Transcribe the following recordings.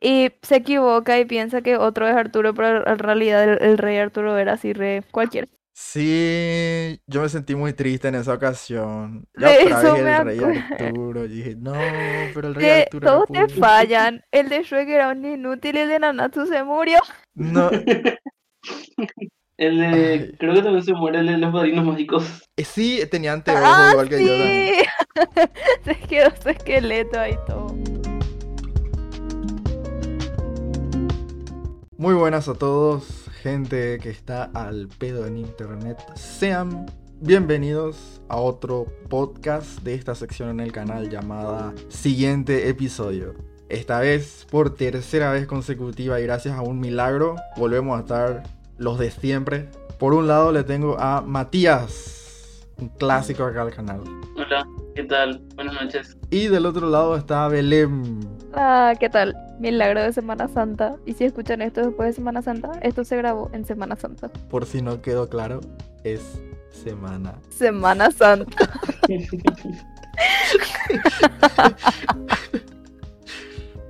Y se equivoca y piensa que otro es Arturo, pero en realidad el, el rey Arturo era así re cualquiera. Sí, yo me sentí muy triste en esa ocasión. Ya De eso me el rey. Arturo. Y dije, no, pero el rey Que Arturo todos te fallan. El de Shrek era un inútil y el de Nanatsu se murió. No, El de, Ay. creo que también se muere el de los padrinos mágicos. eh, sí, tenía anteojos ¡Ah, igual que yo también. sí! Se quedó su esqueleto ahí todo. Muy buenas a todos, gente que está al pedo en internet. Sean bienvenidos a otro podcast de esta sección en el canal llamada Siguiente episodio. Esta vez, por tercera vez consecutiva y gracias a un milagro, volvemos a estar los de siempre. Por un lado le tengo a Matías, un clásico acá al canal. Hola, ¿qué tal? Buenas noches. Y del otro lado está Belém. Ah, ¿qué tal? Milagro de Semana Santa. Y si escuchan esto después de Semana Santa, esto se grabó en Semana Santa. Por si no quedó claro, es semana. Semana Santa.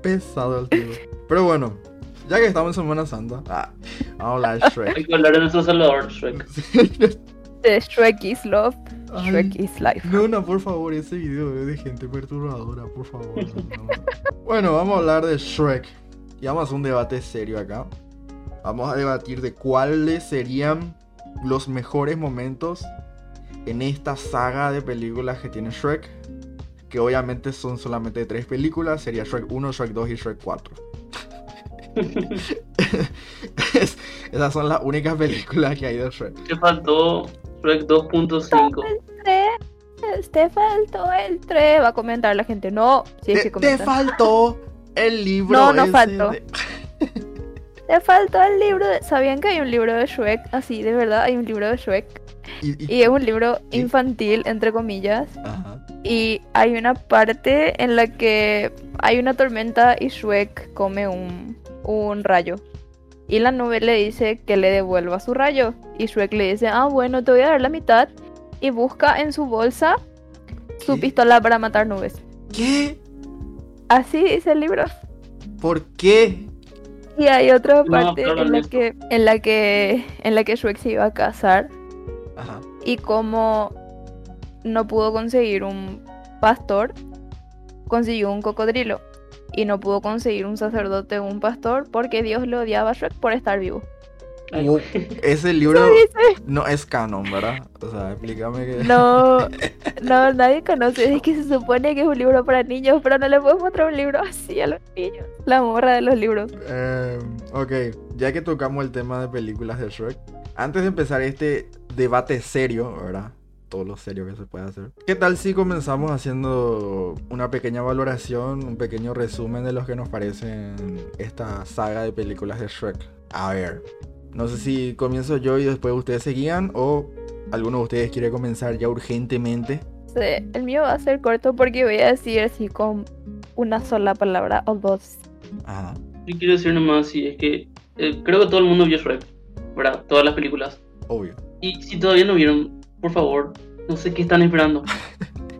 Pesado el tío. Pero bueno, ya que estamos en Semana Santa, ah, vamos a hablar de Hay Shrek. que hablar de nuestro Salvador, Shrek. De Shrek is Love, Ay, Shrek is Life. no, no, por favor, ese video es de gente perturbadora, por favor. no, no. Bueno, vamos a hablar de Shrek. Y vamos a hacer un debate serio acá. Vamos a debatir de cuáles serían los mejores momentos en esta saga de películas que tiene Shrek. Que obviamente son solamente tres películas. Sería Shrek 1, Shrek 2 y Shrek 4. Es- esas son las únicas películas que hay de Shrek. Te faltó Shrek 2.5. El 3, te faltó el 3. Va a comentar la gente. No, si es Te, que te faltó el libro. No, no ese faltó. de- Te faltó el libro. de- ¿Sabían que hay un libro de Shrek? Así, de verdad, hay un libro de Shrek. Y, y- Y es un libro ¿Sí? infantil, entre comillas. Ajá. Y hay una parte en la que hay una tormenta y Shrek come un, un rayo. Y la nube le dice que le devuelva su rayo. Y Shrek le dice, ah, bueno, te voy a dar la mitad. Y busca en su bolsa su ¿Qué? pistola para matar nubes. ¿Qué? Así dice el libro. ¿Por qué? Y hay otra No, parte claro, en la que en la que en la que Shrek se iba a casar Ajá. y como no pudo conseguir un pastor, consiguió un cocodrilo. Y no pudo conseguir un sacerdote o un pastor porque Dios le odiaba a Shrek por estar vivo. Ese libro no es canon, ¿verdad? O sea, explícame que. No, no, nadie conoce. Es que se supone que es un libro para niños, pero no le puedo mostrar un libro así a los niños. La morra de los libros. Eh, ok, ya que tocamos el tema de películas de Shrek, antes de empezar este debate serio, ¿verdad? Todo lo serio que se puede hacer. ¿Qué tal si comenzamos haciendo una pequeña valoración, un pequeño resumen de los que nos parecen esta saga de películas de Shrek? A ver, no sé si comienzo yo y después ustedes seguían o alguno de ustedes quiere comenzar ya urgentemente. Sí, el mío va a ser corto porque voy a decir así con una sola palabra o dos. Ajá. Yo quiero decir nomás, sí, es que eh, creo que todo el mundo vio Shrek, ¿verdad? Todas las películas. Obvio. Y si todavía no vieron, por favor, no sé qué están esperando.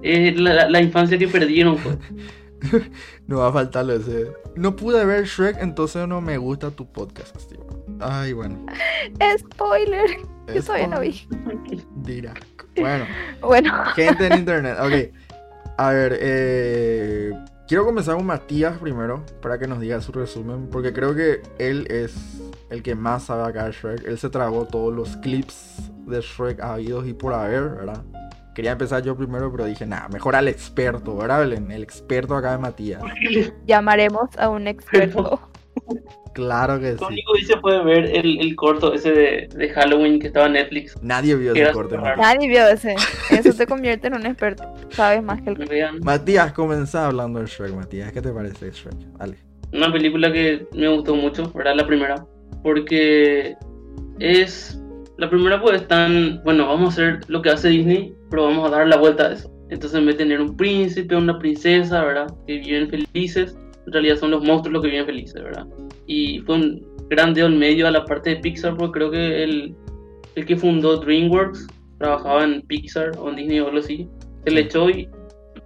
Es la, la- la infancia que perdieron, pues. No va a faltarle ese. No pude ver Shrek, entonces no me gusta tu podcast, así, bueno. Ay, bueno. Spoiler. Yo Es todavía no vi. Dirá. Bueno, Bueno, gente en internet. Ok. A ver, eh, quiero comenzar con Matías primero para que nos diga su resumen. Porque creo que él es el que más sabe acá de Shrek. Él se tragó todos los clips de Shrek habidos y por haber, ¿verdad? Quería empezar yo primero, pero dije, nada, mejor al experto, ¿verdad, Belén? El experto acá de Matías. llamaremos a un experto. Claro que Lo sí. único que se puede ver el, el corto ese de, de Halloween que estaba en Netflix. Nadie vio ese Matías. Nadie vio ese. Eso te convierte en un experto. Sabes más que el. Matías, comenzá hablando de Shrek, Matías. ¿Qué te parece Shrek? Dale. Una película que me gustó mucho, ¿verdad? La primera. Porque es. La primera, pues, tan. Bueno, vamos a hacer lo que hace Disney, pero vamos a dar la vuelta a eso. Entonces, en vez de tener un príncipe, una princesa, ¿verdad? Que viven felices, en realidad son los monstruos los que viven felices, ¿verdad? Y fue un gran dedo en medio a la parte de Pixar, porque creo que el, el que fundó DreamWorks trabajaba en Pixar o en Disney o algo así. Se le echó y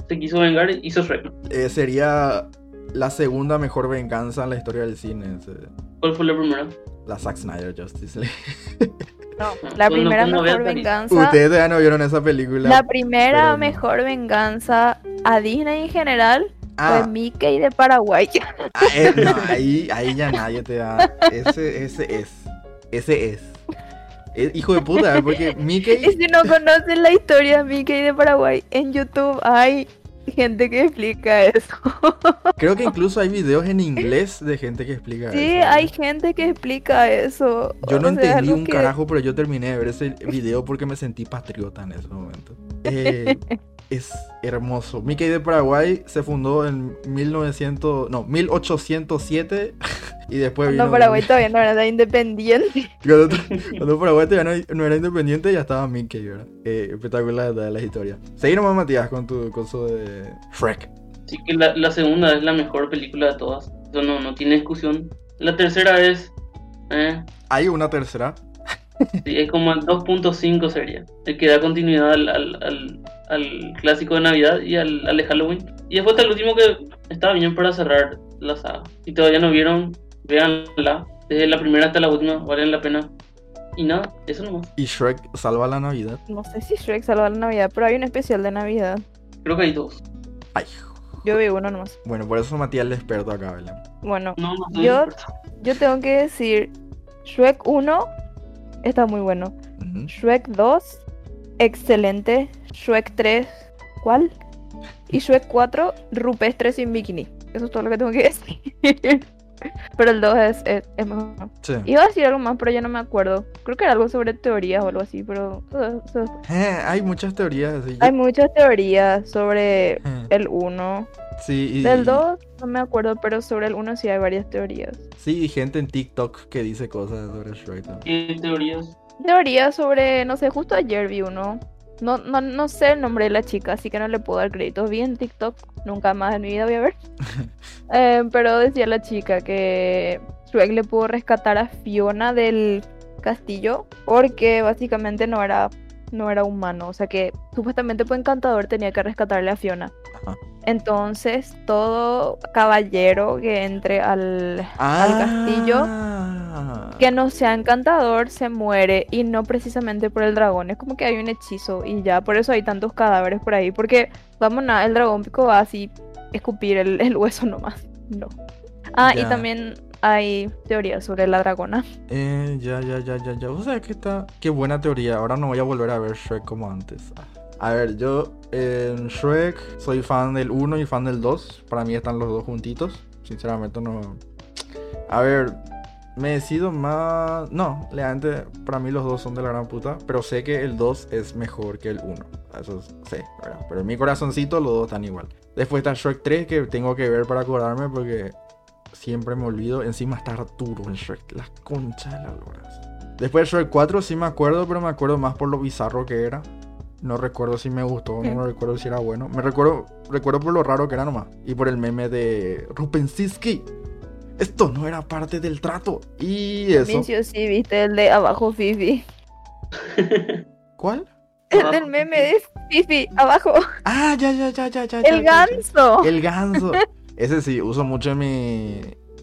se quiso vengar y hizo Shrek. Eh, sería la segunda mejor venganza en la historia del cine. ese- ¿Cuál fue la primera? La Zack Snyder Justice League. No, la Cuando- primera cuando mejor venganza. Ustedes ya no vieron esa película. La primera mejor venganza a Disney en general Ah, fue Mickey de Paraguay. ah, eh, no, ahí, ahí ya nadie te da. Ese, ese es. Ese es. Es hijo de puta, porque Y Mickey. si no conocen la historia de Mickey de Paraguay, en YouTube hay gente que explica eso. Creo que incluso hay videos en inglés de gente que explica Sí, eso. hay gente que explica eso. Yo no O sea, es entendí un que- carajo, pero yo terminé de ver ese video porque me sentí patriota en ese momento. Eh, es hermoso. Mickey de Paraguay se fundó en 1900, no, 1807 y después vino... Cuando Paraguay todavía no era independiente. Cuando, cuando Paraguay todavía no, no era independiente ya estaba Mickey, ¿verdad? Eh, espectacular la, la historia. Seguí nomás, Matías, con tu coso de Shrek. Así que la, la segunda es la mejor película de todas. Eso no, no tiene discusión. La tercera es. eh, Hay una tercera. Sí, es como el 2.5 sería. El que da continuidad al, al, al, al clásico de Navidad y al, al de Halloween. Y después está el último que está bien para cerrar la saga. Si todavía no vieron, véanla. Desde la primera hasta la última, valen la pena. Y nada, eso nomás. Y Shrek salva la Navidad. No sé si Shrek salva la Navidad, pero hay un especial de Navidad. Creo que hay dos. Ay. Yo vi uno nomás. Bueno, por eso Matías es el experto acá, Belén. Bueno, No, Yo- yo tengo que decir, Shrek 1 está muy bueno. Ujú. Shrek 2, excelente. Shrek 3, ¿cuál? Y Shrek 4, rupestre sin bikini. Eso es todo lo que tengo que decir. Pero el 2 es, es, es mejor. Sí. Iba a decir algo más, pero ya no me acuerdo. Creo que era algo sobre teorías o algo así, pero... Eh, hay muchas teorías. Hay muchas teorías sobre Eh, el 1. sí, y, Del 2 no me acuerdo, pero sobre el 1 sí hay varias teorías. Sí, y gente en TikTok que dice cosas sobre Shrek. ¿Qué teorías? Teorías sobre, no sé, justo ayer vi uno. No, no, no sé el nombre de la chica, así que no le puedo dar créditos. Vi en TikTok, nunca más en mi vida voy a ver. Eh, pero decía la chica que Shrek le pudo rescatar a Fiona del castillo porque básicamente no era, no era humano. O sea que supuestamente por encantador tenía que rescatarle a Fiona. Ajá. Entonces todo caballero que entre al, al castillo Ah. que no sea encantador se muere y no precisamente por el dragón. Es como que hay un hechizo y ya, por eso hay tantos cadáveres por ahí. Porque, vamos, nada, el dragón pico va así escupir el, el hueso nomás. No. Ah, y también hay teorías sobre la dragona. Eh, ya, ya, ya, ya, ya. O sea, que está. Qué buena teoría. Ahora no voy a volver a ver Shrek como antes. Ah. A ver, yo en Shrek soy fan del 1 y fan del 2. Para mí están los dos juntitos. Sinceramente no. A ver, me decido más. No, realmente para mí los dos son de la gran puta. Pero sé que el 2 es mejor que el 1. Eso sé. Pero en mi corazoncito los dos están igual. Después está Shrek 3 que tengo que ver para acordarme porque siempre me olvido. Encima está Arturo en Shrek. La concha de las loras. Después de Shrek 4 sí me acuerdo, pero me acuerdo más por lo bizarro que era. No recuerdo si me gustó, no me recuerdo si era bueno. Me recuerdo, recuerdo por lo raro que era nomás. Y por el meme de Rupensinski. Esto no era parte del trato. Y eso. Mincio, sí, viste el de abajo Fifi. ¿Cuál? El del meme de Fifi, abajo. Ah, ya, ya, ya, ya, ya. ya, El ya, ya. ganso. El ganso. Ese sí, uso mucho en mi,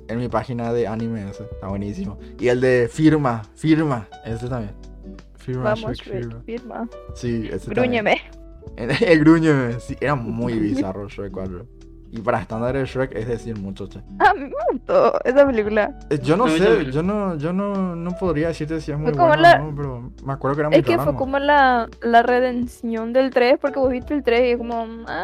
en mi página de anime. Ese. Está buenísimo. Y el de firma, firma. Ese también. Firma, Vamos, Shrek, firma. Firma. Sí, ese también. Grúñeme. El gruñeme. Sí, era muy bizarro Shrek 4. Y para estándares de Shrek es decir mucho, che. A mí me gustó esa película. Eh, Yo no sé, también. yo no, yo no, no podría decirte si es muy bueno la- o no, pero me acuerdo que era muy Es que rara fue como la, la redención del 3, porque vos viste el 3 y es como, ah,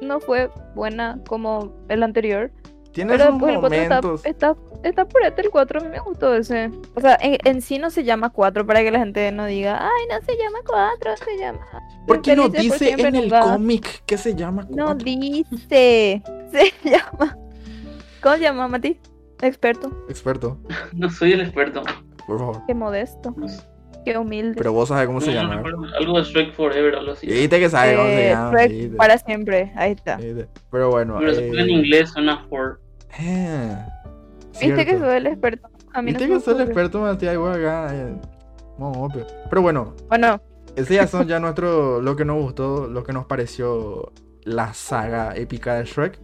no fue buena como el anterior. Tiene Pero sus después el 4 está, está, está por este, el 4 a mí me gustó ese. O sea, en, en sí no se llama 4 para que la gente no diga, ay, no se llama 4, se llama... ¿Por qué no dice en el nunca". cómic que se llama No cuatro? dice, se llama... ¿Cómo se llama, Mati? Experto. Experto, No soy el experto. por favor. Qué modesto. Qué humilde. Pero vos sabés cómo se No, llama. Algo de Shrek Forever, algo así. Viste que sabes cómo se Eh, llama. Shrek viste, para siempre, ahí está. viste. Pero bueno. Pero se eh, pone en inglés, suena for. eh, Viste que soy el experto. A mí Viste que soy el experto, Matías, igual acá. eh. Pero bueno, Bueno, Ese ya son ya nuestro, lo que nos gustó, lo que nos pareció la saga épica de Shrek.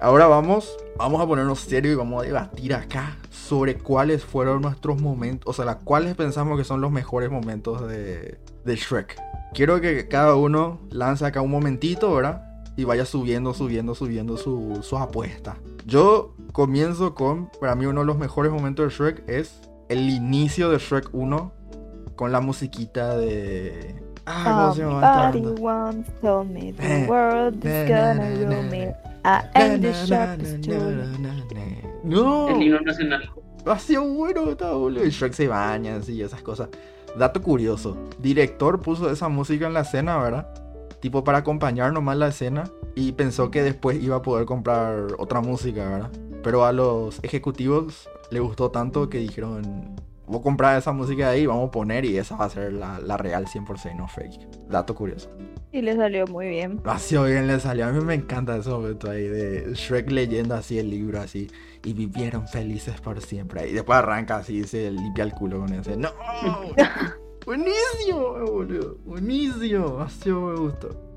Ahora vamos, vamos a ponernos serio y vamos a debatir acá sobre cuáles fueron nuestros momentos, o sea, las cuáles pensamos que son los mejores momentos de, de Shrek. Quiero que cada uno lance acá un momentito, ¿verdad? Y vaya subiendo, subiendo, subiendo su, su apuesta. Yo comienzo con, para mí uno de los mejores momentos de Shrek es el inicio de Shrek 1 con la musiquita de... Ah. No, El himno nacional. Ha sido bueno esta boludo. Y Shrek se baña, así, esas cosas. Dato curioso, director puso esa música en la escena, ¿verdad? Tipo para acompañar nomás la escena y pensó que después iba a poder comprar otra música, ¿verdad? Pero a los ejecutivos le gustó tanto que dijeron, vos comprar esa música de ahí, vamos a poner y esa va a ser la, la real 100%, no fake. Dato curioso. Y le salió muy bien. Así bien le salió. A mí me encanta momento ahí de Shrek leyendo así el libro así. Y vivieron felices por siempre. Y después arranca así y se limpia el culo con ese. ¡No! Buenísimo, boludo. Buenísimo. Así me gustó.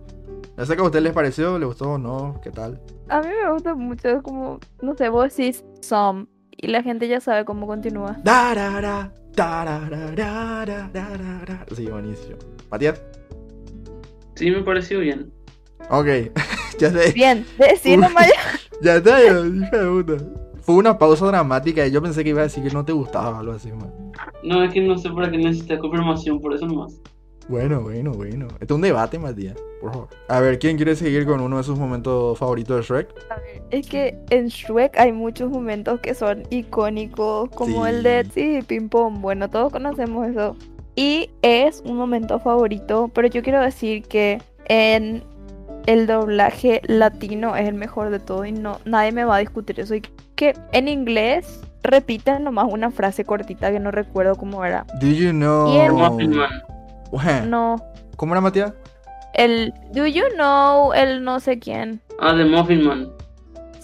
No sé qué a ustedes les pareció, les gustó o no, qué tal. A mí me gusta mucho, es como, no sé, vos decís some y la gente ya sabe cómo continúa. Darara. Sí, buenísimo. Matías. Sí, me pareció bien. Ok. ya sé. Bien, Uy. nomás ya. Está, hija de puta. Fue una pausa dramática y yo pensé que iba a decir que no te gustaba o algo así, man. No, es que no sé para qué necesita confirmación, por eso nomás. Bueno, bueno, bueno. Este es un debate, Matías, por favor. A ver, ¿quién quiere seguir con uno de sus momentos favoritos de Shrek? A ver, Es que en Shrek hay muchos momentos que son icónicos, como Sí. el de sí, Pim Pom. Bueno, todos conocemos eso. Y es un momento favorito, pero yo quiero decir que en el doblaje latino es el mejor de todo y no nadie me va a discutir eso. Y que en inglés repiten nomás una frase cortita que no recuerdo cómo era. Do you know... El- Muffin Man. Bueno, No, ¿Cómo era, Matías? el Do you know el no sé quién. Ah, de Muffin Man.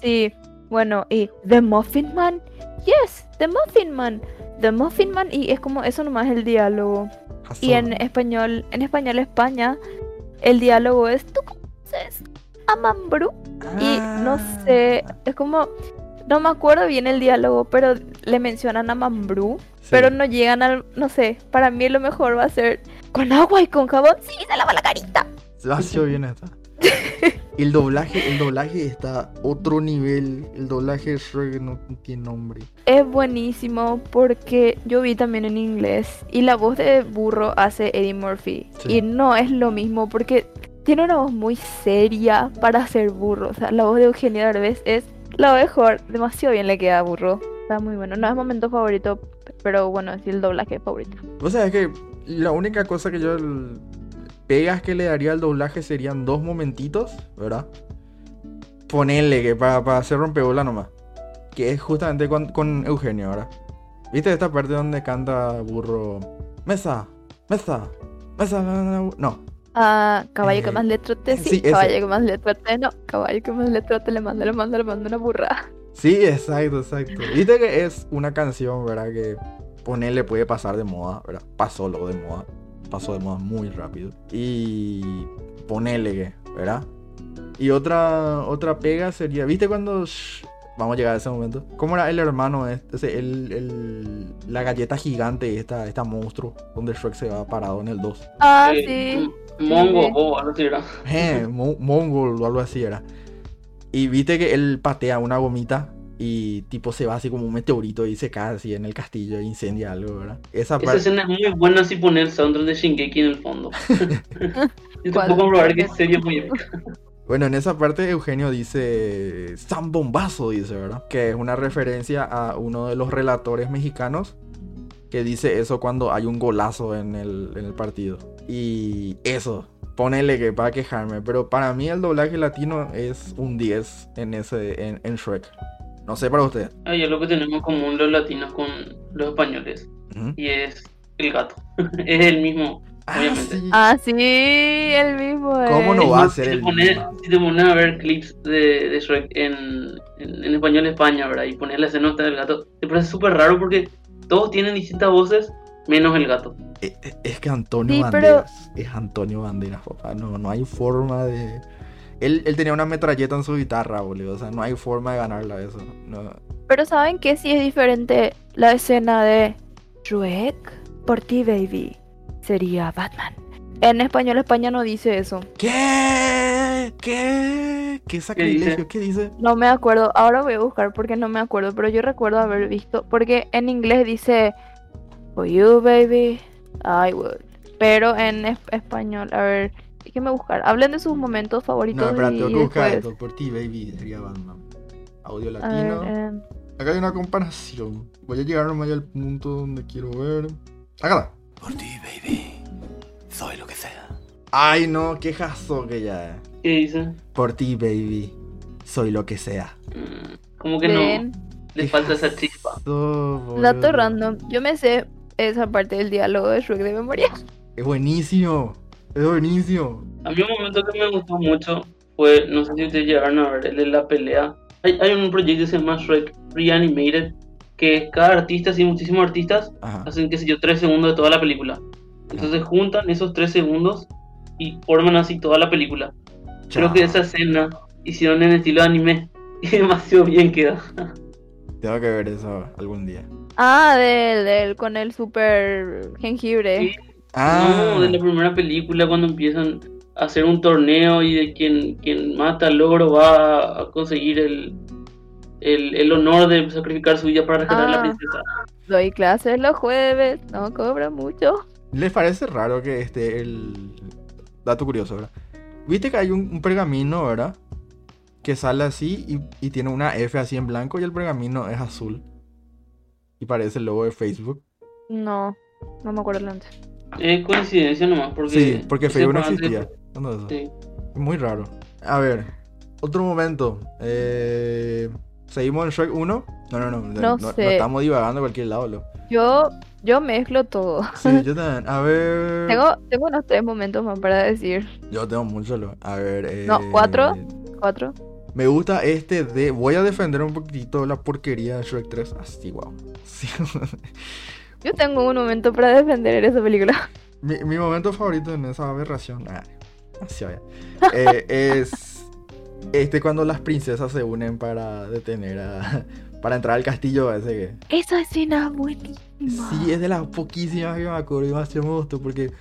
Sí, bueno, y The Muffin Man. Yes, The Muffin Man. The Muffin Man y es como eso nomás el diálogo. Y en español, en español España, el diálogo es ¿tú conoces a Mambrú? Y no Ah. sé, es como no me acuerdo bien el diálogo, pero le mencionan a Mambrú, Sí. pero no llegan al, no sé, para mí lo mejor va a ser con agua y con jabón, sí, se lava la carita. Bien esta. El doblaje, el doblaje está otro nivel. El doblaje de Shrek no tiene nombre. Es buenísimo porque yo vi también en inglés y la voz de burro hace Eddie Murphy Sí. y no es lo mismo porque tiene una voz muy seria para ser burro, o sea, la voz de Eugenio Derbez es lo mejor, demasiado bien le queda burro, está muy bueno, no es momento favorito, pero bueno, es el doblaje favorito. O sea, es que la única cosa que yo pegas que le daría al doblaje serían dos momentitos, ¿verdad? Ponerle que para, para hacer rompebola nomás. Que es justamente con, con Eugenio, ¿verdad? ¿Viste esta parte donde canta burro? Mesa, mesa, mesa, no, Ah, caballo que más le trote, sí, sí, ese. caballo que más le trote, no, caballo que más le trote, le manda, le manda, le manda una burra. Sí, exacto, exacto. Viste que es una canción, ¿verdad? Que ponerle puede pasar de moda, ¿verdad? Pasó lo de moda. Pasó de moda muy rápido. Y ponerle que, ¿verdad? Y otra otra pega sería, ¿viste cuando... vamos a llegar a ese momento. ¿Cómo era el hermano este? Ese, el, el- la galleta gigante, esta, esta monstruo, donde Shrek se va parado en el 2. Ah, Eh, sí. Mongo, o algo así era. Eh, Mo- Mongol o algo así era. Y viste que él patea una gomita y tipo se va así como un meteorito y se cae así en el castillo e incendia algo, ¿verdad? Esa Esa parte... escena es muy buena si poner el soundtrack de Shingeki en el fondo. Yo te puedo comprobar que serio muy épica. Bueno, en esa parte Eugenio dice San Bombazo, dice, ¿verdad? Que es una referencia a uno de los relatores mexicanos que dice eso cuando hay un golazo en el, en el partido. Y eso, ponele que para quejarme, pero para mí el doblaje latino es un 10 en ese en, en Shrek. No sé para usted. Hay algo que tenemos en común los latinos con los españoles. Y es el gato. es el mismo. Ah, Obviamente. sí. Ah, sí, el mismo. ¿Cómo es. no va a ser si te el pones, mismo? si te pones a ver clips de, de Shrek en, en, en español España, ¿verdad? Y pones la escena del gato, te parece súper raro porque todos tienen distintas voces, menos el gato. Eh, eh, Es que Antonio Sí, pero- Banderas. Es Antonio Banderas, papá. No, no hay forma de. Él, él tenía una metralleta en su guitarra, boludo. O sea, no hay forma de ganarla eso. No. Pero ¿saben qué? Sí es diferente la escena de Shrek, por ti, baby. Sería Batman. En español, España no dice eso. ¿Qué? ¿Qué? ¿Qué sacrilegio? ¿Qué dice? No me acuerdo. Ahora voy a buscar porque no me acuerdo. Pero yo recuerdo haber visto. Porque en inglés dice For you, baby, I would. Pero en es- español, a ver, déjenme buscar. Hablen de sus momentos favoritos. No, espera, y tengo que buscar después- esto. Por ti, baby. Sería Batman. Audio ver, latino. em, Acá hay una comparación. Voy a llegar nomás al punto donde quiero ver. Acá. Por ti, baby. Soy lo que sea. Ay, no, qué jazo que ya. ¿Qué dice? Por ti, baby. Soy lo que sea. Mm, Como que ven, no. Le falta esa chispa. dato random. Yo me sé esa parte del diálogo de Shrek de memoria. Es buenísimo. Es buenísimo. A mí un momento que me gustó mucho fue, no sé si ustedes llegaron a ver, el de la pelea. Hay, hay un proyecto que se llama Shrek Reanimated, que cada artista, así muchísimos artistas, Ajá. hacen, qué sé yo, tres segundos de toda la película. Entonces juntan esos tres segundos y forman así toda la película. Creo que esa escena hicieron en estilo de anime y demasiado bien queda. Tengo que ver eso algún día. Ah, del, del con el super jengibre. Sí. Ah, No, de la primera película cuando empiezan a hacer un torneo y de quien, quien mata al logro va a conseguir el, el, el honor de sacrificar su vida para rescatar a la Ah. princesa. Doy clases los jueves, no cobro mucho. ¿les parece raro que este el dato curioso, verdad? Viste que hay un, un pergamino, ¿verdad? Que sale así y, y tiene una F así en blanco y el pergamino es azul. Y parece el logo de Facebook. No, no me acuerdo antes. Es coincidencia nomás, porque... Sí, porque Facebook no existía. ¿Cuándo es eso? Sí. Muy raro. A ver, otro momento. Eh, ¿Seguimos en Shrek 1? No, no, no. No no, sé. estamos divagando a cualquier lado. lo. Yo, yo mezclo todo. Sí, yo también. A ver. Tengo, tengo unos tres momentos más para decir. Yo tengo mucho. lo- A ver. Eh... No, ¿cuatro? Cuatro. Me gusta este de. Voy a defender un poquitito la porquería de Shrek 3. Así, wow. Sí. Yo tengo un momento para defender esa película. mi, mi momento favorito en esa aberración. Ah, así vaya. eh, es. Este cuando las princesas se unen para detener a. Para entrar al castillo ese que. Esa escena es buenísima. Sí, es de las poquísimas que me acuerdo y demasiado me gustó porque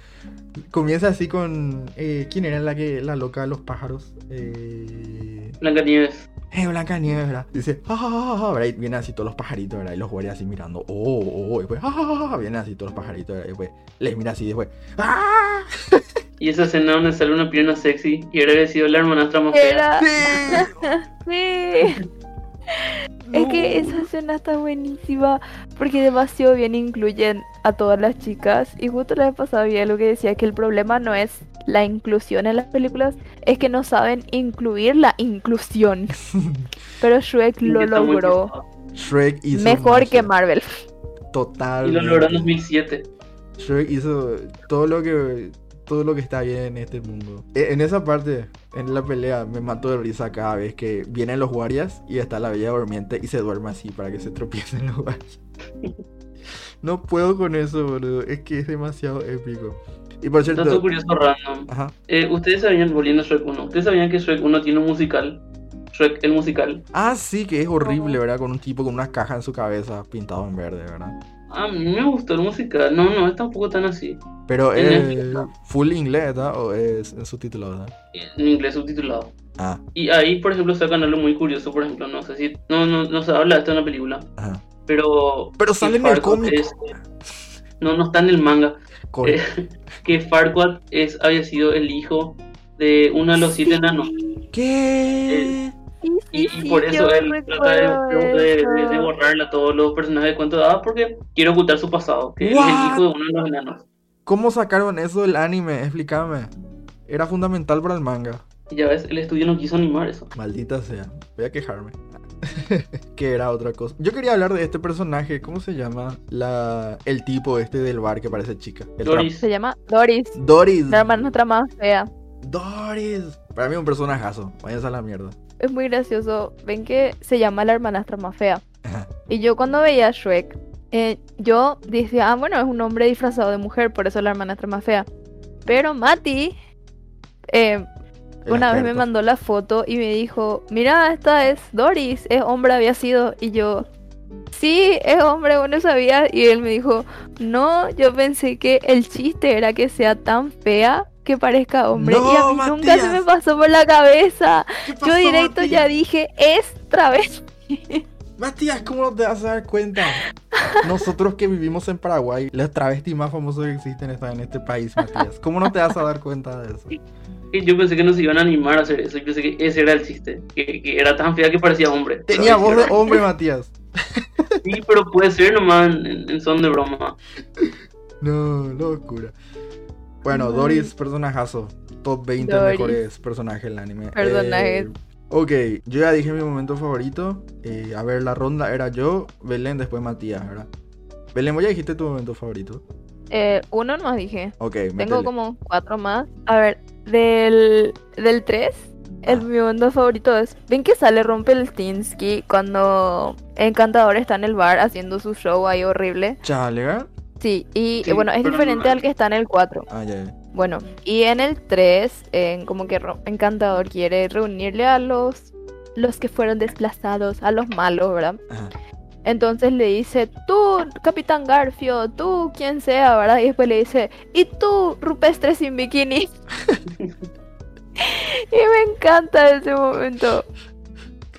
comienza así con. eh, ¿Quién era la que la loca de los pájaros? Eh. Blancanieves. Eh, Blanca Nieves, ¿verdad? Dice, ja, ja, ja, ja, ¿verdad? Y vienen así todos los pajaritos, ¿verdad? Y los guardias así mirando, oh, oh, oh, y después, ja, ja, ja, ja, vienen así todos los pajaritos, ¿verdad? Y después les mira así, y después, ¡ah! Y esa escena donde sale una pierna sexy y era sido la hermanastra más fea. Era. ¡Sí! Sí. Es que esa escena está buenísima porque demasiado bien incluyen a todas las chicas y justo la vez pasada vi algo que decía que el problema no es la inclusión en las películas, es que no saben incluir la inclusión. Pero Shrek lo logró. Shrek hizo mejor que Marvel. Total. Y lo logró en 2007. Shrek hizo todo lo que todo lo que está bien en este mundo. E- En esa parte, en la pelea, me mato de risa cada vez que vienen los guardias y está la bella durmiente y se duerme así para que se tropiecen los guardias. No puedo con eso, boludo. Es que es demasiado épico. Y por Dato cierto, curioso random. ajá. Eh, ustedes sabían, volviendo a Shrek 1, ustedes sabían que Shrek 1 tiene un musical. Shrek el musical. Ah, sí, que es horrible, ¿verdad? Con un tipo con una caja en su cabeza pintado en verde, ¿verdad? A mí me gustó el musical. No, no, es tampoco tan así. Pero es ¿no? full inglés, ¿verdad? O es subtitulado, ¿verdad? En inglés subtitulado. Ah, Y ahí, por ejemplo, sacan algo muy curioso, por ejemplo, no sé si... No, no, no se habla de esto en la película, ajá. pero... Pero sale en el cómic. es- No, no está en el manga. Eh, que Farquaad es, había sido el hijo de uno de los siete enanos. ¿Qué? Sí, Y, sí, y por eso él trata de, de, de- de borrarle a todos los personajes de cuento de hadas porque quiere ocultar su pasado, que él es What? el hijo de uno de los enanos. ¿Cómo sacaron eso del anime? Explícame. Era fundamental para el manga. Y ya ves, el estudio no quiso animar eso. Maldita sea. Voy a quejarme. que era otra cosa. Yo quería hablar de este personaje. ¿Cómo se llama? La... El tipo este del bar que parece chica. El Doris. Se llama Doris, Doris. la hermana nuestra más fea. Doris. Para mí un personajazo. Váyanse a la mierda. Es muy gracioso. Ven que se llama la hermanastra más fea. Y yo cuando veía a Shrek, eh, yo decía, ah, bueno, es un hombre disfrazado de mujer, por eso la hermanastra más fea. Pero Mati, eh, Una vez me mandó la foto y me dijo, mira, esta es Doris, es hombre, había sido. Y yo, sí, es hombre, vos no sabías. Y él me dijo, no, yo pensé que el chiste era que sea tan fea que parezca hombre. y a mí nunca se me pasó por la cabeza. ¿Qué Yo directo ya dije, es travesti. Matías, ¿cómo no te vas a dar cuenta? Nosotros que vivimos en Paraguay, las travestis más famosas que existen están en este país, Matías. ¿Cómo no te vas a dar cuenta de eso? Yo pensé que no se iban a animar a hacer eso. Yo pensé que ese era el chiste. Que, que era tan fea que parecía hombre. Tenía voz de hombre, Matías. Sí, pero puede ser nomás en, en son de broma. No, locura. Bueno. Doris, personajazo. Top 20 Doris. mejores personajes del anime. Personajes. Eh, ok, yo ya dije mi momento favorito. Eh, a ver, la ronda era yo, Belén, después Matías, ¿verdad? Belén, ¿vos ya dijiste tu momento favorito? Eh, uno más dije. Ok, Tengo métele. como cuatro más. A ver, del, del 3, el Ah. mi momento favorito es. ¿Ven que sale Rumpelstiltskin cuando Encantador está en el bar haciendo su show ahí horrible? Chale, ¿verdad? Sí, y Sí, bueno, es diferente no- al que está en el 4. Ah, ya, ya. Bueno, y en el 3, en como que Encantador quiere reunirle a los los que fueron desplazados, a los malos, ¿verdad? Ajá. Entonces le dice, tú, Capitán Garfio, tú, quien sea, ¿verdad? Y después le dice, y tú, Rupestre sin bikini. y me encanta ese momento.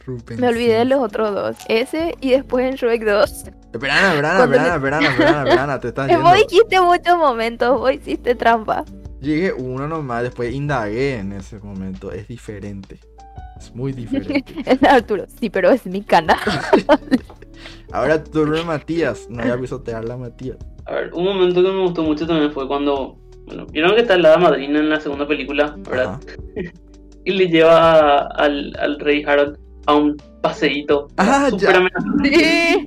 Rupen, Me olvidé de los otros dos. Ese y después en Shrek 2. Esperana, Cuando esperana, esperana, esperana, esperana, te estás yendo. Vos dijiste muchos momentos, vos hiciste trampa. Dije uno nomás, después indagué en ese momento. Es diferente. Es muy diferente. Es Arturo, sí, pero es mi canal. Ahora turno de Matías. No voy a pisotear la Matías. A ver, un momento que me gustó mucho también fue cuando. Bueno, vieron que está la madrina en la segunda película, ¿verdad? Y le lleva al, al rey Harold a un paseíto. Ah, ya. amenazante.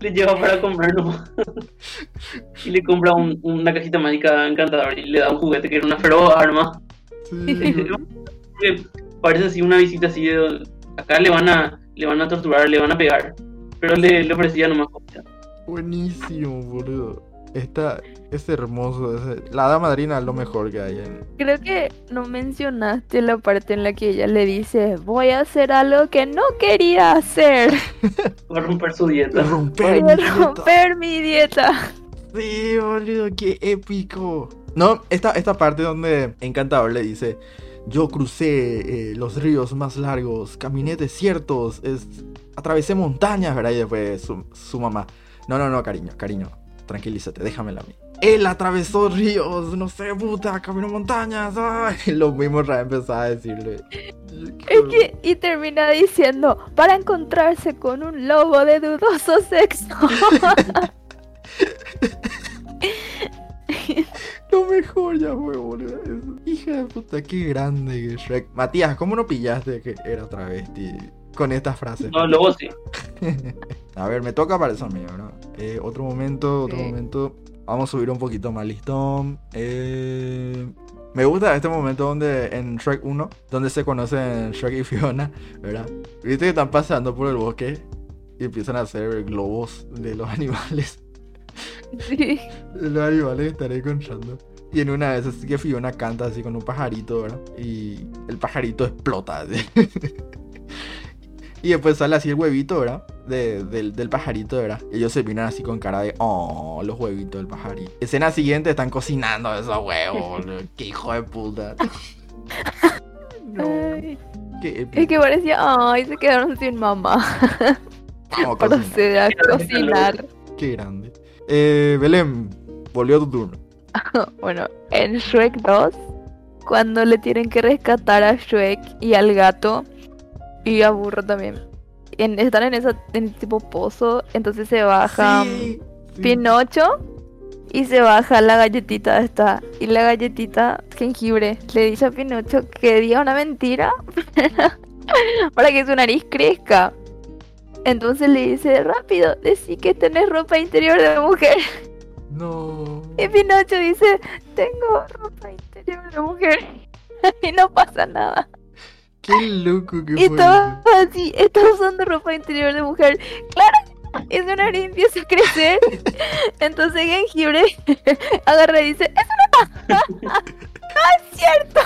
Le lleva para comer nomás. y le compra un- una cajita mágica encantadora y le da un juguete que era una feroz arma. Sí. Parece así una visita así de acá le van a le van a torturar, le van a pegar. Pero le, le ofrecía nomás. Buenísimo, boludo. Está, es hermoso. La hada madrina es lo mejor que hay en. Creo que no mencionaste la parte en la que ella le dice, voy a hacer algo que no quería hacer. Va a romper su dieta. Romper Voy a mi dieta. romper mi dieta. Sí, boludo, qué épico. No, esta, esta parte donde Encantador le dice: Yo crucé eh, los ríos más largos, caminé desiertos, es, atravesé montañas, ¿verdad? Y después su, su mamá: No, no, no, cariño, cariño, tranquilízate, déjamela a mí. Él atravesó ríos, no sé, puta, caminó montañas. Ay, lo mismo Ra empezaba a decirle. Es que, y termina diciendo, para encontrarse con un lobo de dudoso sexo. Lo mejor ya fue, boludo. Hija de puta, qué grande que Shrek. Matías, ¿cómo no pillaste que era travesti con estas frases? No, luego sí. A ver, me toca para eso a mí, ¿verdad? Eh, otro momento, otro Sí. momento. Vamos a subir un poquito más listón. Eh, me gusta este momento donde en Shrek 1, donde se conocen Shrek y Fiona, ¿verdad? Viste que están pasando por el bosque y empiezan a hacer globos de los animales. Sí. Los animales están encontrando. Y en una vez así que Fiona canta así con un pajarito, ¿verdad? Y el pajarito explota. así. y después sale así el huevito, ¿verdad? De- del, del pajarito, ¿verdad? Y ellos se miran así con cara de, oh, los huevitos del pajarito. Escena siguiente están cocinando esos huevos. Qué hijo de puta. no, qué épico. Es que parecía, ay, se quedaron sin mamá. Vamos a cocinar. Procede a cocinar. Qué grande. Eh, Belén, volvió tu turno. Bueno, en Shrek 2, cuando le tienen que rescatar a Shrek y al gato, y a Burro también, en- están en esa en tipo pozo, entonces se baja Sí, sí. Pinocho y se baja la galletita esta. Y la galletita jengibre le dice a Pinocho que diga una mentira para que su nariz crezca. Entonces le dice, rápido, decí que tenés ropa interior de mujer. No. Y Pinocho dice, tengo ropa interior de mujer. y no pasa nada. Qué loco que Y fue. así, está usando ropa interior de mujer. Claro, y su nariz empieza a crecer. Entonces Jengibre agarra y dice, cierto!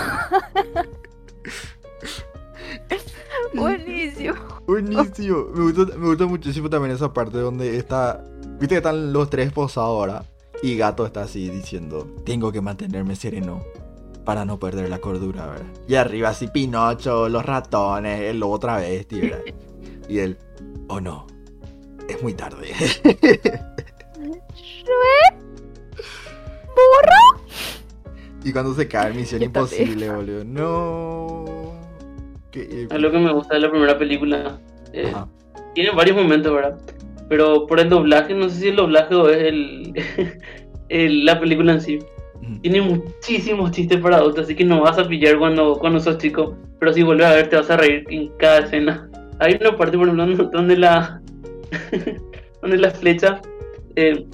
Buenísimo. Buenísimo. Me gusta, me gusta muchísimo también esa parte donde está. Viste que están los tres posados ahora. Y Gato está así diciendo: Tengo que mantenerme sereno para no perder la cordura, ¿verdad? Y arriba así Pinocho, los ratones, el lobo travesti, ¿verdad? Y él: Oh no, es muy tarde. ¿Burro? y cuando se cae, misión imposible, boludo. No. Es lo que me gusta de la primera película. Eh, tiene varios momentos, ¿verdad? Pero por el doblaje, no sé si el doblaje o es el, el- la película en sí. Tiene muchísimos chistes para adultos, así que no vas a pillar cuando, cuando sos chico. Pero si vuelves a ver, te vas a reír en cada escena. Hay una parte, por ejemplo, donde la, donde la flecha eh,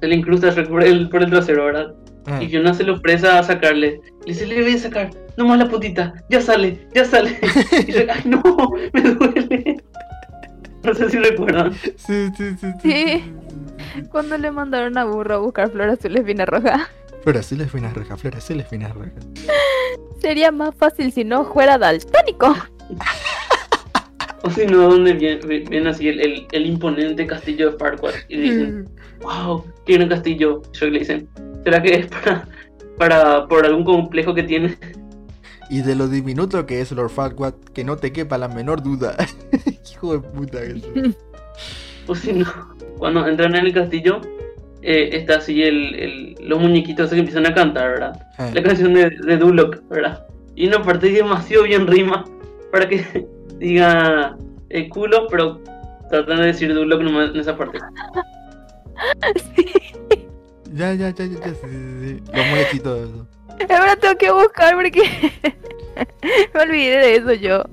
se le incrusta por el, por el trasero, ¿verdad? Ah. Y Fiona se lo presa a sacarle. Le dice, le voy a sacar. No más la putita. Ya sale, ya sale. Y Shrek, ay no, me duele. No sé si recuerdan. Sí, sí, sí, sí, Sí. sí, sí. Cuando le mandaron a Burro a buscar flor azul espina roja. Flor azul, espinas rojas, flor azul, espinas rojas. Sería más fácil si no fuera daltónico. O si no, donde viene, viene así el, el, el imponente castillo de Farquaad. Y dicen, wow, qué gran castillo. Y Shrek le dicen, ¿será que es para, para por algún complejo que tiene? Y de lo diminuto que es Lord Farquaad, que no te quepa la menor duda. Hijo de puta que sos. O si no, cuando entran en el castillo, eh, está así el, el- los muñequitos que empiezan a cantar, ¿verdad? Eh, La canción de, de Duloc, ¿verdad? Y una parte demasiado bien rima para que diga el culo, pero tratan de decir Duloc nomás en esa parte. Ya, ya, ya, ya, ya, sí, sí, sí. Los muñequitos de eso. Ahora tengo que buscar porque me olvidé de eso yo.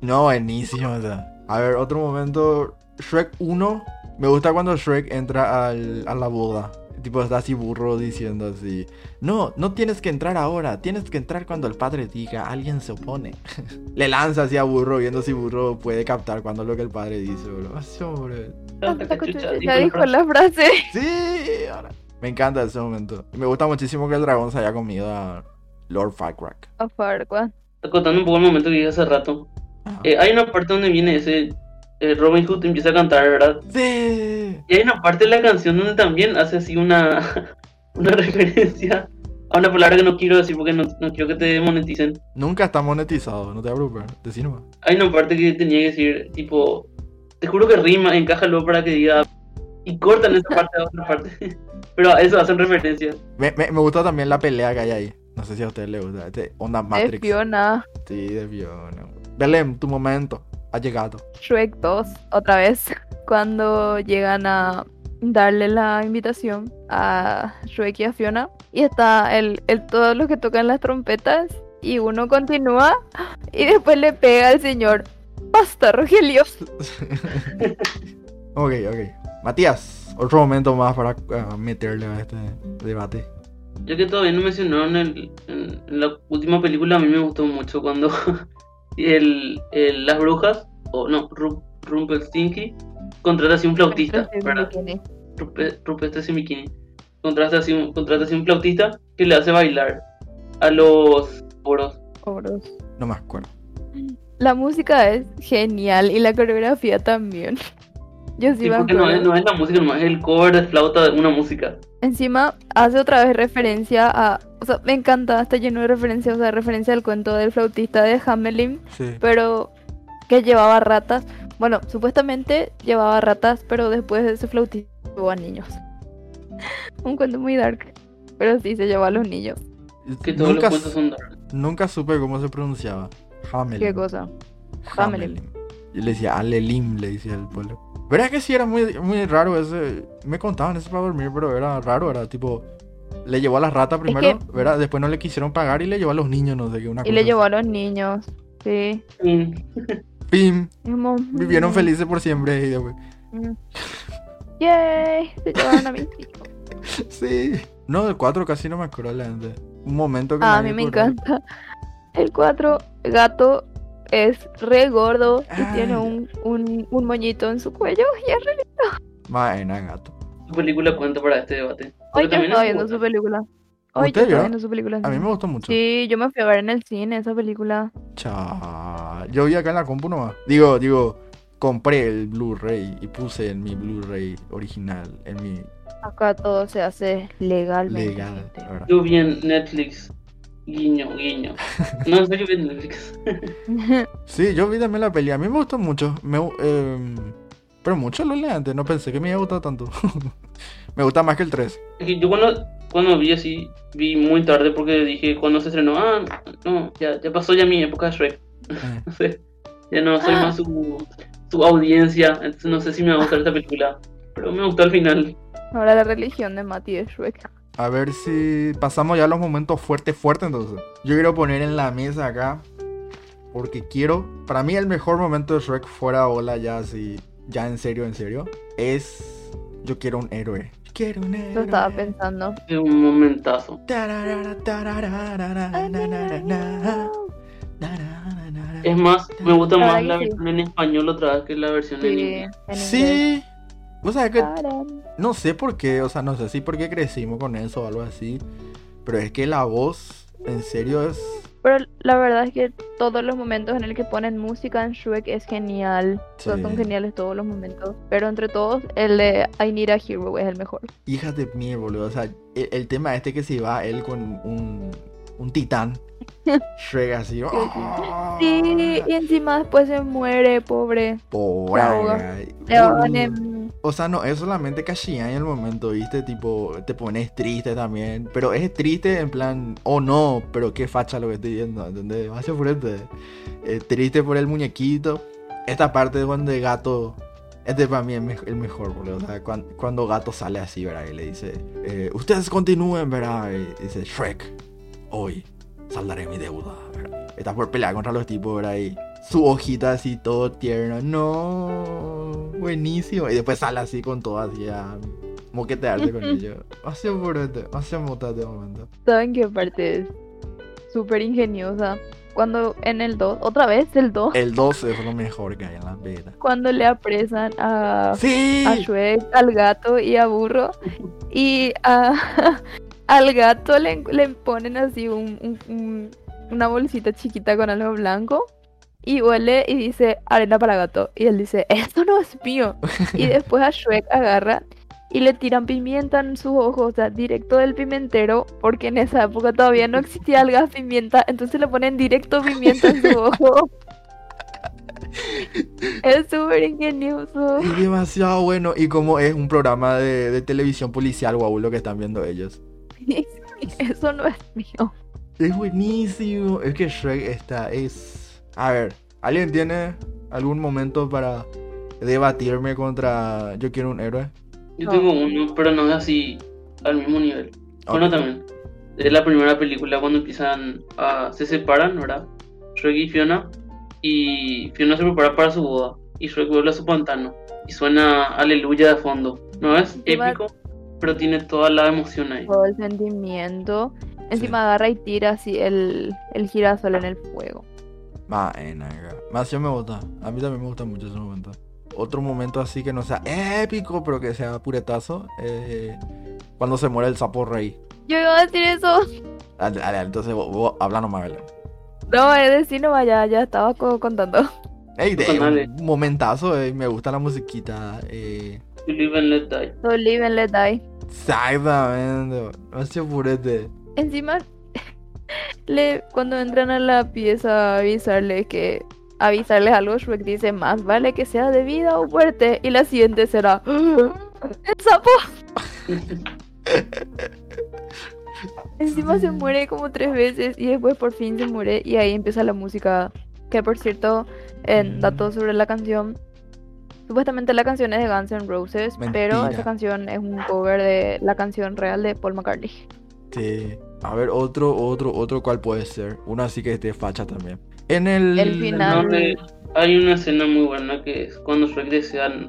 No, buenísimo, o sea. A ver, otro momento. Shrek 1. Me gusta cuando Shrek entra al, a la boda. Tipo, está así burro diciendo así. No, no tienes que entrar ahora. Tienes que entrar cuando el padre diga. Alguien se opone. Le lanza así a burro, viendo si burro puede captar cuando lo que el padre dice, bro. Dijo Ya dijo la frase. Sí, ahora. Me encanta ese momento. Y me gusta muchísimo que el dragón se haya comido a Lord Farquaad. A Farquaad. Acotando un poco el momento que dije hace rato. Eh, hay una parte donde viene ese Robin Hood empieza a cantar, ¿verdad? Sí. Y hay una parte de la canción donde también hace así una, una referencia a una palabra que no quiero decir porque no, no quiero que te moneticen. Nunca está monetizado, no te preocupes. Decí nomás. Hay una parte que tenía que decir, tipo, te juro que rima, encájalo para que diga. Y cortan esa parte a otra parte. Pero a eso hacen referencia. Me, me, me gusta también la pelea que hay ahí. No sé si a ustedes les gusta. Este onda De Matrix. Fiona. Sí, de Fiona. Belém, tu momento. Ha llegado. Shrek 2, otra vez. Cuando llegan a darle la invitación a Shrek y a Fiona. Y está el, el todos los que tocan las trompetas. Y uno continúa. Y después le pega al señor. Basta, Rogelio. ok, ok. Matías, otro momento más para ah, meterle a este debate. Ya que todavía no mencionaron el, en la última película, a mí me gustó mucho cuando el, el- las brujas, o no, Ru- Rumpelstiltskin, contrata así un flautista, ¿verdad? Rupe- Rumpelstiltskin contrata así, un, contrata así un flautista que le hace bailar a los poros. Pobres. No me acuerdo. La música es genial y la coreografía también. Yo sí, porque no es, no la música, nomás es el cover de flauta de una música. Encima hace otra vez referencia a... O sea, me encanta, está lleno de referencias, o sea, referencia al cuento del flautista de Hamelin, Sí. pero que llevaba ratas. Bueno, supuestamente llevaba ratas, pero después de ese flautista llevó a niños. Un cuento muy dark, pero sí se llevó a los niños. Que todos Nunca, los cuentos son dark. nunca supe cómo se pronunciaba. Hamelin. ¿Qué cosa? Hamelin. Y le decía Alelim, le decía el pueblo. ¿Verdad que sí era muy, muy raro ese? Me contaban eso para dormir, pero era raro, era tipo... Le llevó a las ratas primero, ¿verdad? Después no le quisieron pagar y le llevó a los niños, no sé qué, una Y cosa le llevó a los niños. Sí. Mm. Pim, Es como, vivieron mm, felices por siempre y después... mm. Yay, se llevaron a mí. Sí. No, del 4 casi no me acuerdo la gente. Un momento que Ah, a mí me encanta. El 4, gato, es re gordo y Ah, tiene ya. un, un, un moñito en su cuello. Y es re... Maena, gato. ¿Qué película cuenta para este debate? Hoy yo estaba es viendo su película. Hoy ¿Usted yo estaba viendo su película. A mí me gustó mucho. Sí, yo me fui a ver en el cine esa película. Cha, Yo vi acá en la compu nomás. Digo, digo, compré el Blu-ray y puse en mi Blu-ray original, en mi Acá todo se hace legalmente. legal. gente. ¿verdad? Yo vi en Netflix. Guiño, guiño. No, en serio vi en Netflix. Sí, yo vi también la peli. A mí me gustó mucho. Me, em, pero mucho lo leí antes. No pensé que me iba a gustar tanto. me gusta más que el 3. Es que yo cuando, cuando vi así, vi muy tarde porque dije cuando se estrenó, ah, no, ya, ya pasó ya mi época de Shrek. Eh, No sé, ya no soy más su, su audiencia, entonces no sé si me va a gustar esta película. Pero me gustó al final. Ahora la religión de Mati de Shrek. A ver si pasamos ya a los momentos fuertes, fuertes entonces. Yo quiero poner en la mesa acá. Porque quiero. Para mí el mejor momento de Shrek fuera hola ya así. Ya en serio, en serio. Es. Yo quiero un héroe. Yo quiero un héroe. Lo estaba pensando. Es un momentazo. Es más, me gusta más la versión en español otra vez que la versión en Sí, inglés. en inglés. Sí. O sea que no sé por qué, o sea, no sé si porque crecimos con eso o algo así. Pero es que la voz, en serio, es. Pero la verdad es que todos los momentos en el que ponen música en Shrek es genial. Sí. son geniales todos los momentos. Pero entre todos, el de I Need a Hero es el mejor. Hijas de mí, boludo. O sea, el, el tema este que se va él con un, un titán. Shrek así. ¡ah! Sí, y encima después se muere, pobre. O sea, no es solamente Kashian en el momento, ¿viste? Tipo, te pones triste también. Pero es triste en plan, oh no, pero qué facha lo que estoy viendo, ¿entendés? Demasiado fuerte. Eh, triste por el muñequito. Esta parte de cuando el gato. Este para mí es el mejor, boludo. O sea, cuan- cuando, gato sale así, ¿verdad? Y le dice, eh, ustedes continúen, ¿verdad? Y dice, Shrek, hoy saldaré mi deuda, ¿verdad? Está por pelear contra los tipos, ¿verdad? Y su hojita así, todo tierno. No, buenísimo. Y después sale así con todo así a moquetearse con ellos. Hace purete, hace mota de momento. ¿Saben qué parte es súper ingeniosa? Cuando en el 2, otra vez el 2, El 12 es lo mejor que hay en la vida. cuando le apresan a, ¡Sí! a Shrek, al gato y a Burro. Y a- al gato le, le ponen así un- un- un- una bolsita chiquita con algo blanco. Y huele y dice arena para gato. Y él dice, esto no es mío. Y después a Shrek agarra y le tiran pimienta en sus ojos, o sea, directo del pimentero, porque en esa época todavía no existía el gas pimienta, entonces le ponen directo pimienta en su ojo. Es súper ingenioso. Es demasiado bueno. Y como es un programa de, de televisión policial, guau, lo que están viendo ellos. Eso no es mío. Es buenísimo. Es que Shrek está, es... A ver, ¿alguien tiene algún momento para debatirme contra Yo quiero un héroe? Yo tengo uno, pero no es así al mismo nivel. Bueno, Ok. también. Es la primera película cuando empiezan a... Se separan, ¿verdad? Shrek y Fiona. Y Fiona se prepara para su boda. Y Shrek vuelve a su pantano. Y suena Aleluya de fondo. No es épico, pero tiene toda la emoción ahí. Todo el sentimiento. Encima agarra y tira así el, el girasol en el fuego. Maena, más yo me gusta. A mí también me gusta mucho ese momento. Otro momento así que no sea épico, pero que sea puretazo. eh, cuando se muere el sapo rey. Yo iba a decir eso. Dale, dale, entonces vos, vos habla nomás, Belén. No, es decir, no vaya, ya estaba co- contando. Ey, de, un momentazo, eh, me gusta la musiquita. Eh, You live and let die. So live and let die. exactamente. Hace purete. Encima, le, cuando entran a la pieza a avisarle que avisarles algo, Shrek dice más vale que sea de vida o muerte. Y la siguiente será el sapo. Encima se muere como tres veces y después por fin se muere y ahí empieza la música. Que por cierto, en Mm. datos sobre la canción, supuestamente la canción es de Guns N' Roses, pero esa canción es un cover de la canción real de Paul McCartney. Sí. A ver, otro, otro, otro, ¿cuál puede ser? Uno así que esté facha también. En el... El final. Donde hay una escena muy buena que es cuando Shrek desean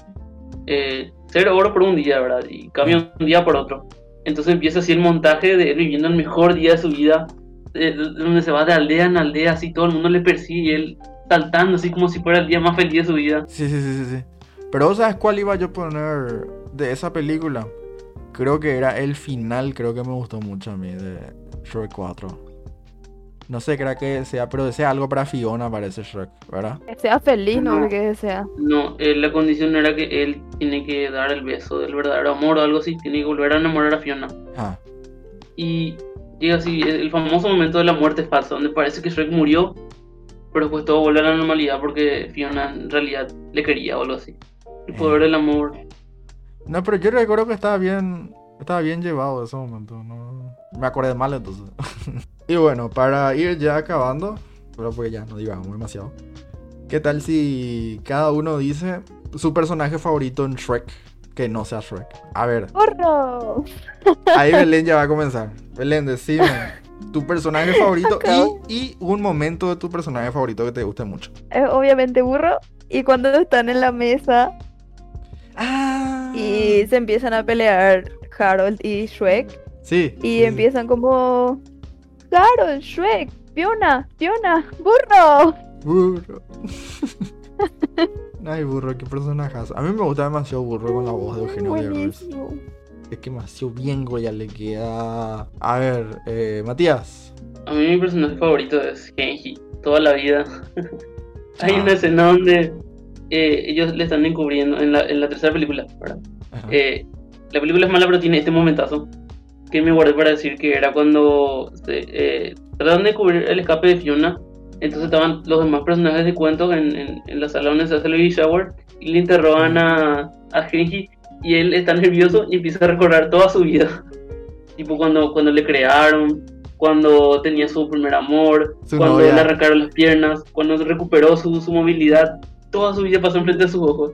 eh, ser oro por un día, ¿verdad? Y cambia un día por otro. Entonces empieza así el montaje de él viviendo el mejor día de su vida, eh, donde se va de aldea en aldea, así todo el mundo le persigue y él saltando así como si fuera el día más feliz de su vida. Sí, sí, sí, sí, sí. Pero ¿vos ¿sabes cuál iba yo a poner de esa película? creo que era el final, creo que me gustó mucho a mí de Shrek 4. No sé, creo que sea, pero desea algo para Fiona, parece Shrek, ¿verdad? Que sea feliz, no, No. que sea. No, eh, la condición era que él tiene que dar el beso del verdadero amor o algo así, tiene que volver a enamorar a Fiona. Ah, Y llega así el el famoso momento de la muerte falsa, donde parece que Shrek murió, pero después todo vuelve a la normalidad porque Fiona en realidad le quería o algo así. El poder del amor. No, pero yo recuerdo que estaba bien, estaba bien llevado ese momento, no me acordé mal entonces. y bueno, para ir ya acabando, pero porque ya no digamos demasiado. ¿Qué tal si cada uno dice su personaje favorito en Shrek que no sea Shrek? A ver, ¡Porro! ahí Belén ya va a comenzar. Belén, decime tu personaje favorito y, y un momento de tu personaje favorito que te guste mucho. Es obviamente burro. Y cuando están en la mesa Ah, y se empiezan a pelear Harold y Shrek. sí. Y sí, sí. empiezan como... Harold, Shrek, Fiona, Fiona, burro. Burro. Ay, burro, qué personajazo. A mí me gusta demasiado burro con la voz de Eugenio Derbez. Es que demasiado bien, ya le queda. A ver, eh, Matías. A mí mi personaje favorito es Genji, toda la vida. Hay Ah. una escena donde eh, ellos le están encubriendo en la, en la tercera película, ¿verdad? Eh, la película es mala, pero tiene este momentazo que me guardé para decir que era cuando se, eh, trataron de cubrir el escape de Fiona. Entonces estaban los demás personajes de cuentos en, en, en la sala donde se hace el baby shower y le interrogan a, a Genji y él está nervioso y empieza a recordar toda su vida. tipo cuando, cuando le crearon, cuando tenía su primer amor, Su cuando novia. le arrancaron las piernas, cuando recuperó su, su movilidad. Toda su vida pasó enfrente de sus ojos.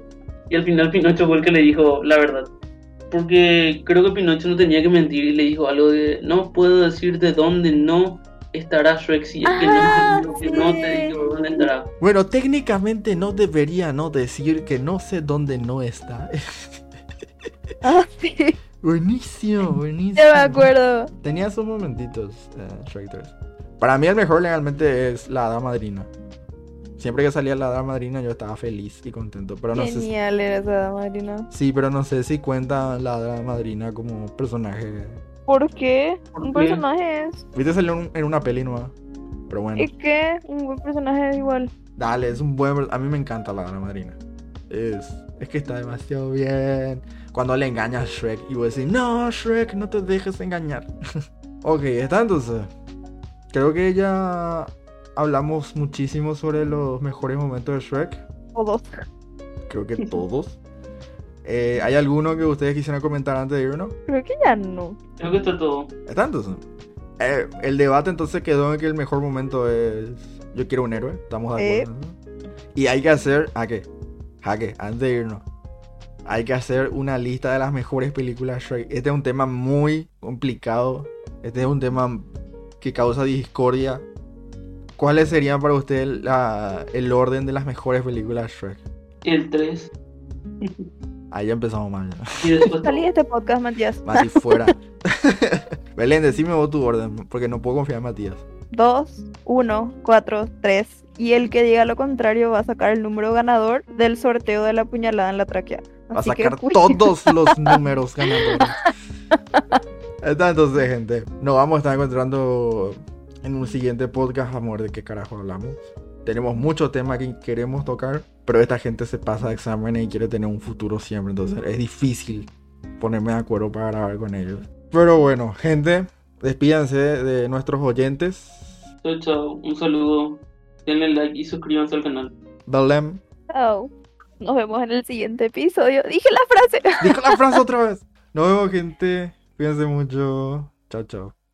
Y al final Pinocho fue el que le dijo la verdad. Porque creo que Pinocho no tenía que mentir y le dijo algo de no puedo decir de dónde no estará Shrek si es que Ah, no, que no te sí. digo dónde estará. Bueno, técnicamente no debería no decir que no sé dónde no está. Ah, sí. buenísimo, buenísimo. Ya me acuerdo. Tenía sus momentitos, eh, Shrek 3. Para mí el mejor legalmente es la hada madrina. Siempre que salía la hada madrina yo estaba feliz y contento. Pero no sé si... Genial era esa Marina. Sí, pero no sé si cuenta la hada madrina como personaje. ¿Por qué? ¿Por Un qué? personaje es. Viste salió en, en una peli nueva. Pero bueno. ¿Y qué? Un buen personaje es igual. Dale, es un buen... A mí me encanta la hada madrina. Es... Es que está demasiado bien. Cuando le engaña a Shrek y vos decís, no, Shrek, no te dejes engañar. ok, está entonces. Creo que ya hablamos muchísimo sobre los mejores momentos de Shrek. Todos. Creo que todos. Eh, ¿Hay alguno que ustedes quisieran comentar antes de irnos? Creo que ya no. Creo que está todo. ¿Está entonces? Eh, el debate entonces quedó en que el mejor momento es Yo quiero un héroe. Estamos de acuerdo. eso? Y hay que hacer. ¿A qué? Jaque, antes de irnos. Hay que hacer una lista de las mejores películas de Shrek. Este es un tema muy complicado. Este es un tema que causa discordia. ¿Cuáles serían para usted la- el orden de las mejores películas de Shrek? El 3 Ahí ya empezamos mal. y después Salí de este podcast, Matías. Más si fuera. Belén, decime vos tu orden, porque no puedo confiar en Matías. Dos, uno, cuatro, tres. Y el que diga lo contrario va a sacar el número ganador del sorteo de la puñalada en la tráquea. Va a que sacar todos los números ganadores. Entonces, gente. Nos vamos a estar encontrando en un siguiente podcast. Amor, ¿de qué carajo hablamos? Tenemos muchos temas que queremos tocar, pero esta gente se pasa de exámenes y quiere tener un futuro siempre. Entonces es difícil ponerme de acuerdo para grabar con ellos. Pero bueno, gente, despídanse de nuestros oyentes. Chao, chao. Un saludo. Denle like y suscríbanse al canal. Belém, Chao. Nos vemos en el siguiente episodio. Dije la frase. dijo la frase otra vez. Nos vemos, gente. Cuídense mucho. Chao, chao.